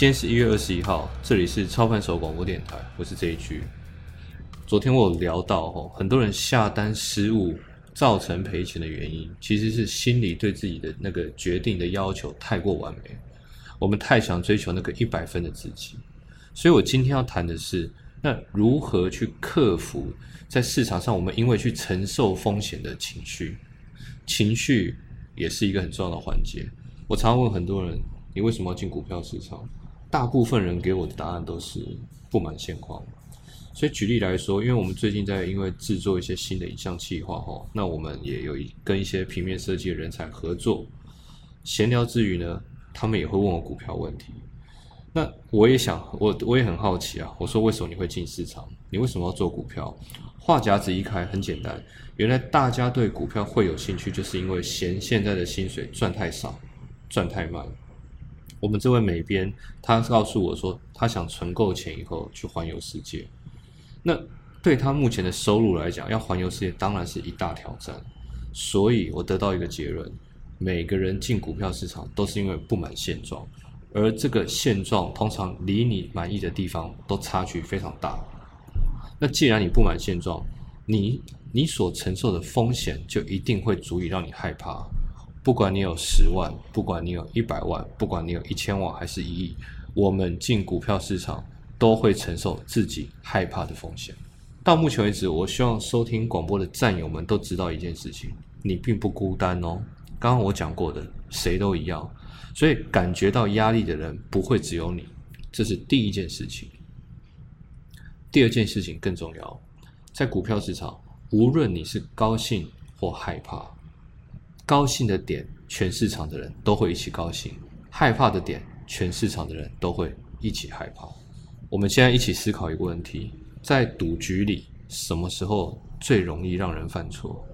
今天是一月二十一号，这里是超凡手广播电台，我是这一句。昨天我有聊到哦，很多人下单失误造成赔钱的原因，其实是心里对自己的那个决定的要求太过完美，我们太想追求那个一百分的自己。所以我今天要谈的是，那如何去克服在市场上我们因为去承受风险的情绪，情绪也是一个很重要的环节。我常问很多人，你为什么要进股票市场？大部分人给我的答案都是不满现况。所以举例来说，因为我们最近在因为制作一些新的影像计划哈，那我们也有一跟一些平面设计的人才合作。闲聊之余呢，他们也会问我股票问题。那我也想，我我也很好奇啊。我说为什么你会进市场？你为什么要做股票？话匣子一开，很简单，原来大家对股票会有兴趣，就是因为嫌现在的薪水赚太少，赚太慢。我们这位美编，他告诉我说，他想存够钱以后去环游世界。那对他目前的收入来讲，要环游世界当然是一大挑战。所以我得到一个结论：每个人进股票市场都是因为不满现状，而这个现状通常离你满意的地方都差距非常大。那既然你不满现状，你你所承受的风险就一定会足以让你害怕。不管你有十万，不管你有一百万，不管你有一千万还是一亿，我们进股票市场。都会承受自己害怕的风险。到目前为止，我希望收听广播的战友们都知道一件事情：你并不孤单哦。刚刚我讲过的，谁都一样。所以感觉到压力的人不会只有你，这是第一件事情。第二件事情更重要，在股票市场，无论你是高兴或害怕，高兴的点，全市场的人都会一起高兴；害怕的点，全市场的人都会一起害怕。我们现在一起思考一个问题：在赌局里，什么时候最容易让人犯错？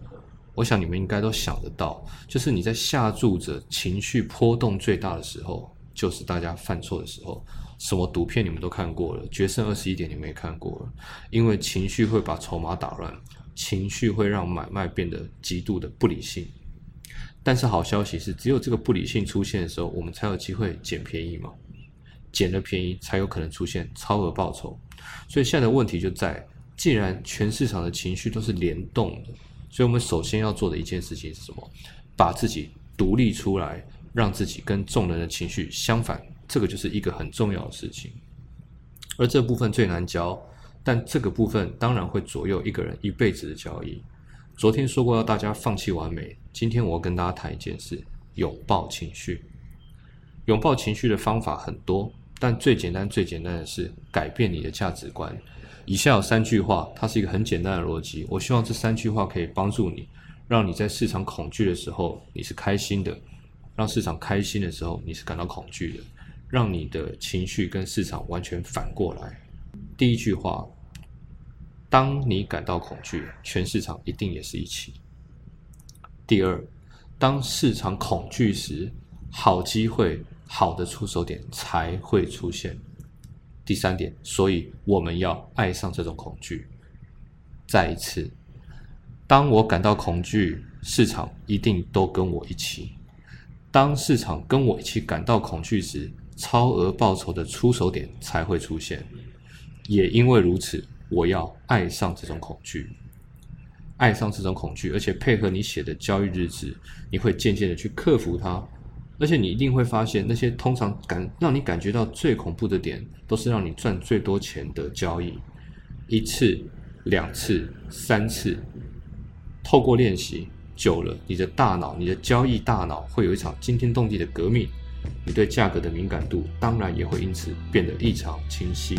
我想你们应该都想得到，就是你在下注者情绪波动最大的时候，就是大家犯错的时候。什么赌片你们都看过了，《决胜二十一点》你们也看过了，因为情绪会把筹码打乱，情绪会让买卖变得极度的不理性。但是好消息是，只有这个不理性出现的时候，我们才有机会捡便宜嘛。捡了便宜，才有可能出现超额报酬。所以现在的问题就在，既然全市场的情绪都是联动的，所以我们首先要做的一件事情是什么？把自己独立出来，让自己跟众人的情绪相反，这个就是一个很重要的事情。而这部分最难教，但这个部分当然会左右一个人一辈子的交易。昨天说过要大家放弃完美，今天我要跟大家谈一件事：拥抱情绪。拥抱情绪的方法很多。但最简单、最简单的是改变你的价值观。以下有三句话，它是一个很简单的逻辑。我希望这三句话可以帮助你，让你在市场恐惧的时候你是开心的；让市场开心的时候你是感到恐惧的；让你的情绪跟市场完全反过来。第一句话：当你感到恐惧，全市场一定也是一起。第二，当市场恐惧时，好机会。好的出手点才会出现。第三点，所以我们要爱上这种恐惧。再一次，当我感到恐惧，市场一定都跟我一起。当市场跟我一起感到恐惧时，超额报酬的出手点才会出现。也因为如此，我要爱上这种恐惧，爱上这种恐惧，而且配合你写的交易日志，你会渐渐的去克服它。而且你一定会发现，那些通常感让你感觉到最恐怖的点，都是让你赚最多钱的交易。一次、两次、三次，透过练习久了，你的大脑、你的交易大脑会有一场惊天动地的革命。你对价格的敏感度，当然也会因此变得异常清晰。